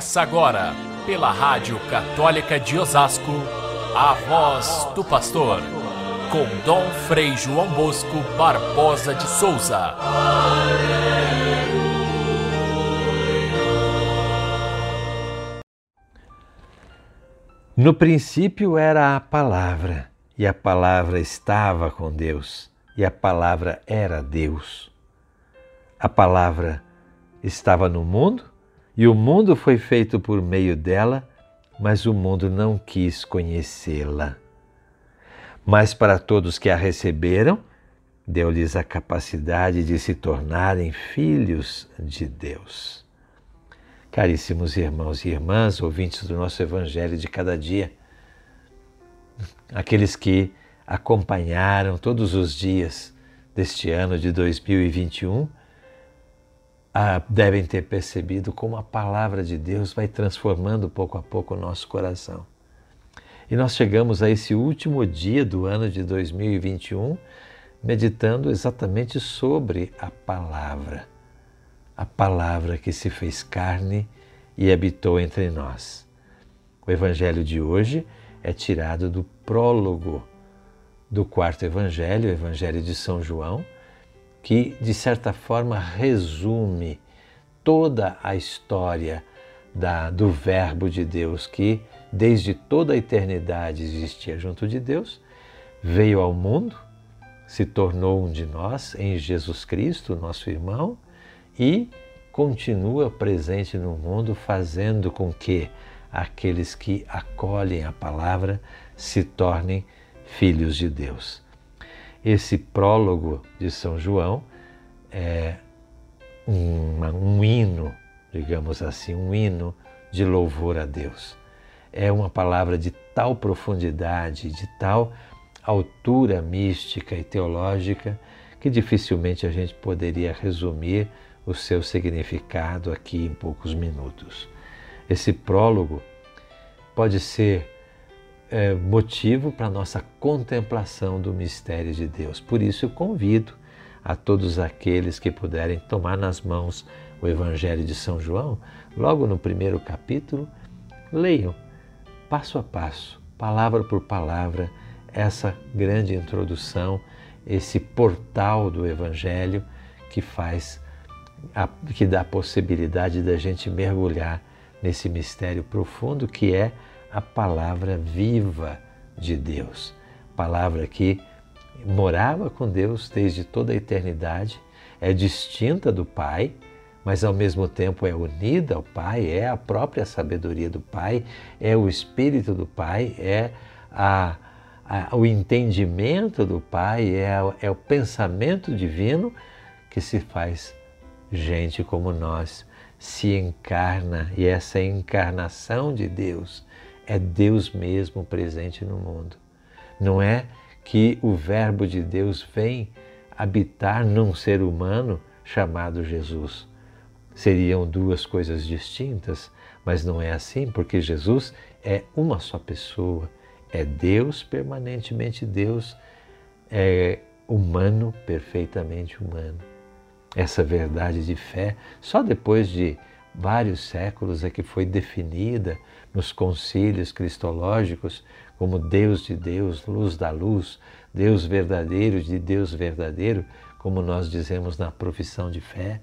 Começa agora, pela Rádio Católica de Osasco, a voz do pastor, com Dom Frei João Bosco Barbosa de Souza. No princípio era a palavra, e a palavra estava com Deus, e a palavra era Deus. A palavra estava no mundo, e o mundo foi feito por meio dela, mas o mundo não quis conhecê-la. Mas para todos que a receberam, deu-lhes a capacidade de se tornarem filhos de Deus. Caríssimos irmãos e irmãs, ouvintes do nosso Evangelho de cada dia, aqueles que acompanharam todos os dias deste ano de 2021, ah, devem ter percebido como a palavra de Deus vai transformando pouco a pouco o nosso coração. E nós chegamos a esse último dia do ano de 2021 meditando exatamente sobre a palavra. A palavra que se fez carne e habitou entre nós. O evangelho de hoje é tirado do prólogo do quarto evangelho, o evangelho de São João que, de certa forma, resume toda a história da, do Verbo de Deus, que desde toda a eternidade existia junto de Deus, veio ao mundo, se tornou um de nós em Jesus Cristo, nosso irmão, e continua presente no mundo, fazendo com que aqueles que acolhem a palavra se tornem filhos de Deus. Esse prólogo de São João é um, um hino, digamos assim, um hino de louvor a Deus. É uma palavra de tal profundidade, de tal altura mística e teológica que dificilmente a gente poderia resumir o seu significado aqui em poucos minutos. Esse prólogo pode ser é, motivo para nossa contemplação do mistério de Deus. Por isso eu convido a todos aqueles que puderem tomar nas mãos o Evangelho de São João, logo no primeiro capítulo, leiam passo a passo, palavra por palavra, essa grande introdução, esse portal do Evangelho que faz, a, que dá a possibilidade da gente mergulhar nesse mistério profundo que é a palavra viva de Deus. Palavra que morava com Deus desde toda a eternidade, é distinta do Pai, mas ao mesmo tempo é unida ao Pai, é a própria sabedoria do Pai, é o Espírito do Pai, é a, a, o entendimento do Pai, é, é o pensamento divino que se faz gente como nós, se encarna e essa encarnação de Deus é Deus mesmo presente no mundo. Não é que o Verbo de Deus vem habitar num ser humano chamado Jesus. Seriam duas coisas distintas, mas não é assim, porque Jesus é uma só pessoa, é Deus permanentemente Deus, é humano perfeitamente humano. Essa verdade de fé, só depois de vários séculos é que foi definida nos concílios cristológicos como Deus de Deus, luz da luz, Deus verdadeiro de Deus verdadeiro, como nós dizemos na profissão de fé,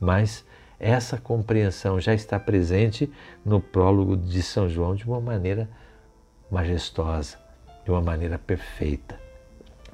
mas essa compreensão já está presente no prólogo de São João de uma maneira majestosa, de uma maneira perfeita.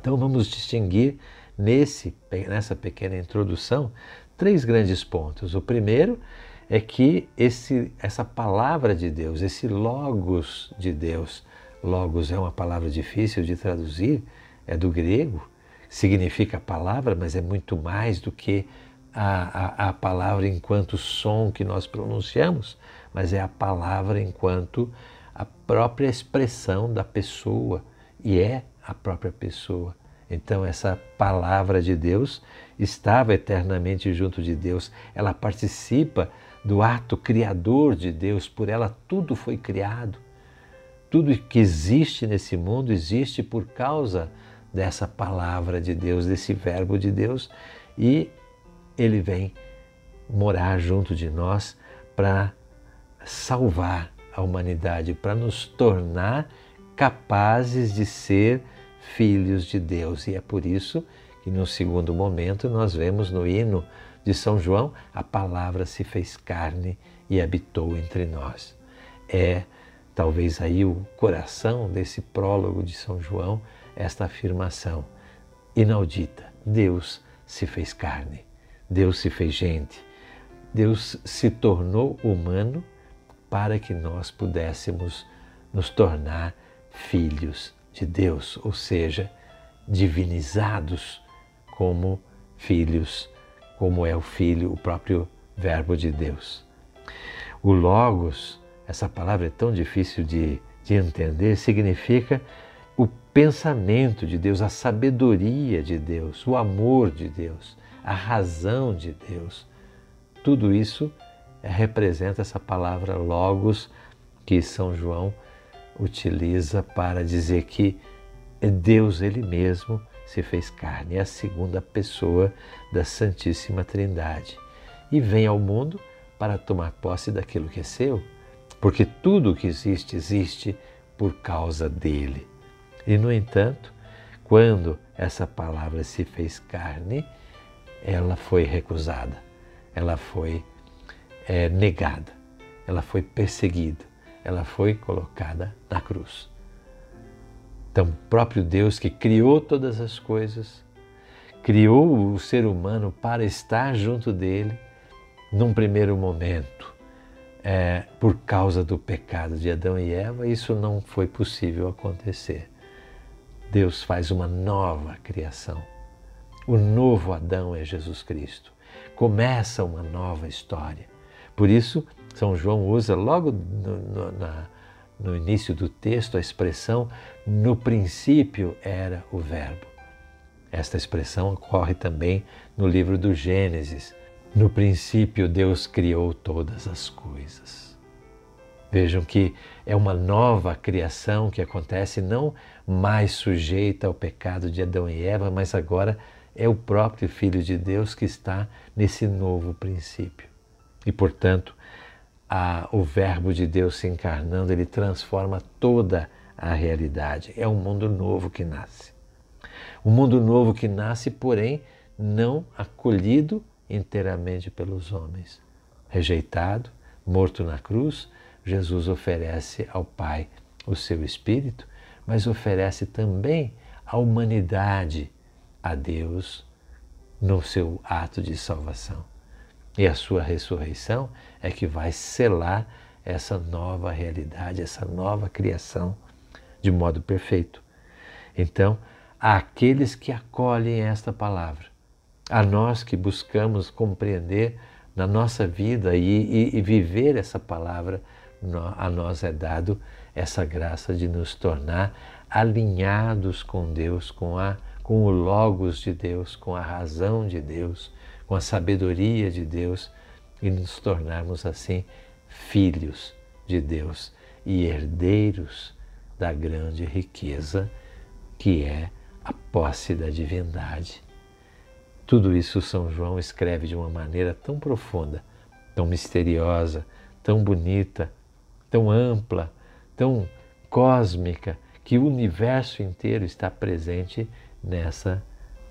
Então vamos distinguir nesse, nessa pequena introdução três grandes pontos. O primeiro é que esse, essa palavra de Deus, esse logos de Deus, logos é uma palavra difícil de traduzir, é do grego, significa palavra, mas é muito mais do que a, a, a palavra enquanto som que nós pronunciamos, mas é a palavra enquanto a própria expressão da pessoa e é a própria pessoa. Então, essa palavra de Deus estava eternamente junto de Deus, ela participa do ato criador de Deus, por ela tudo foi criado. Tudo que existe nesse mundo existe por causa dessa palavra de Deus, desse verbo de Deus, e ele vem morar junto de nós para salvar a humanidade, para nos tornar capazes de ser filhos de Deus. E é por isso que no segundo momento nós vemos no hino de São João a palavra se fez carne e habitou entre nós. É talvez aí o coração desse prólogo de São João, esta afirmação inaudita: Deus se fez carne, Deus se fez gente, Deus se tornou humano para que nós pudéssemos nos tornar filhos de Deus, ou seja, divinizados como filhos, como é o Filho, o próprio Verbo de Deus. O Logos essa palavra é tão difícil de, de entender, significa o pensamento de Deus, a sabedoria de Deus, o amor de Deus, a razão de Deus. Tudo isso representa essa palavra logos que São João utiliza para dizer que Deus ele mesmo se fez carne, é a segunda pessoa da Santíssima Trindade e vem ao mundo para tomar posse daquilo que é seu, porque tudo que existe, existe por causa dele. E, no entanto, quando essa palavra se fez carne, ela foi recusada, ela foi é, negada, ela foi perseguida, ela foi colocada na cruz. Então, próprio Deus que criou todas as coisas, criou o ser humano para estar junto dele, num primeiro momento, é, por causa do pecado de Adão e Eva, isso não foi possível acontecer. Deus faz uma nova criação. O novo Adão é Jesus Cristo. Começa uma nova história. Por isso, São João usa logo no, no, na, no início do texto a expressão no princípio era o Verbo. Esta expressão ocorre também no livro do Gênesis, no princípio, Deus criou todas as coisas. Vejam que é uma nova criação que acontece, não mais sujeita ao pecado de Adão e Eva, mas agora é o próprio Filho de Deus que está nesse novo princípio. E, portanto, a, o Verbo de Deus se encarnando, ele transforma toda a realidade. É um mundo novo que nasce. Um mundo novo que nasce, porém, não acolhido inteiramente pelos homens. Rejeitado, morto na cruz, Jesus oferece ao Pai o seu Espírito, mas oferece também a humanidade a Deus no seu ato de salvação. E a sua ressurreição é que vai selar essa nova realidade, essa nova criação de modo perfeito. Então, aqueles que acolhem esta palavra, a nós que buscamos compreender na nossa vida e, e, e viver essa palavra, a nós é dado essa graça de nos tornar alinhados com Deus, com, a, com o Logos de Deus, com a razão de Deus, com a sabedoria de Deus e nos tornarmos assim filhos de Deus e herdeiros da grande riqueza que é a posse da divindade tudo isso São João escreve de uma maneira tão profunda, tão misteriosa, tão bonita, tão ampla, tão cósmica, que o universo inteiro está presente nessa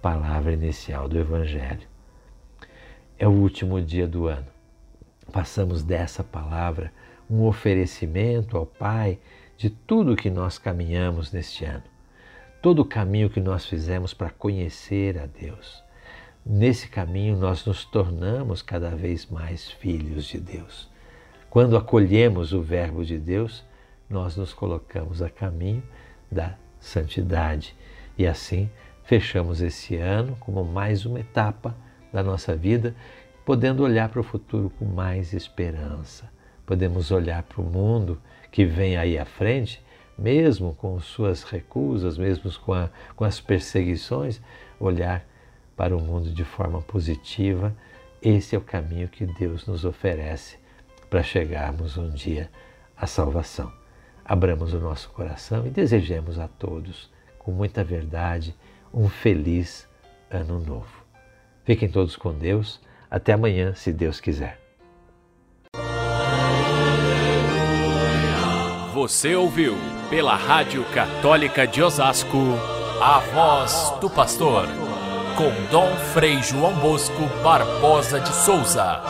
palavra inicial do Evangelho. É o último dia do ano. Passamos dessa palavra um oferecimento ao Pai de tudo que nós caminhamos neste ano, todo o caminho que nós fizemos para conhecer a Deus Nesse caminho, nós nos tornamos cada vez mais filhos de Deus. Quando acolhemos o Verbo de Deus, nós nos colocamos a caminho da santidade e assim fechamos esse ano como mais uma etapa da nossa vida, podendo olhar para o futuro com mais esperança. Podemos olhar para o mundo que vem aí à frente, mesmo com suas recusas, mesmo com, a, com as perseguições, olhar para o mundo de forma positiva, esse é o caminho que Deus nos oferece para chegarmos um dia à salvação. Abramos o nosso coração e desejemos a todos, com muita verdade, um feliz ano novo. Fiquem todos com Deus. Até amanhã, se Deus quiser. Você ouviu pela Rádio Católica de Osasco a voz do pastor com Dom Frei João Bosco Barbosa de Souza.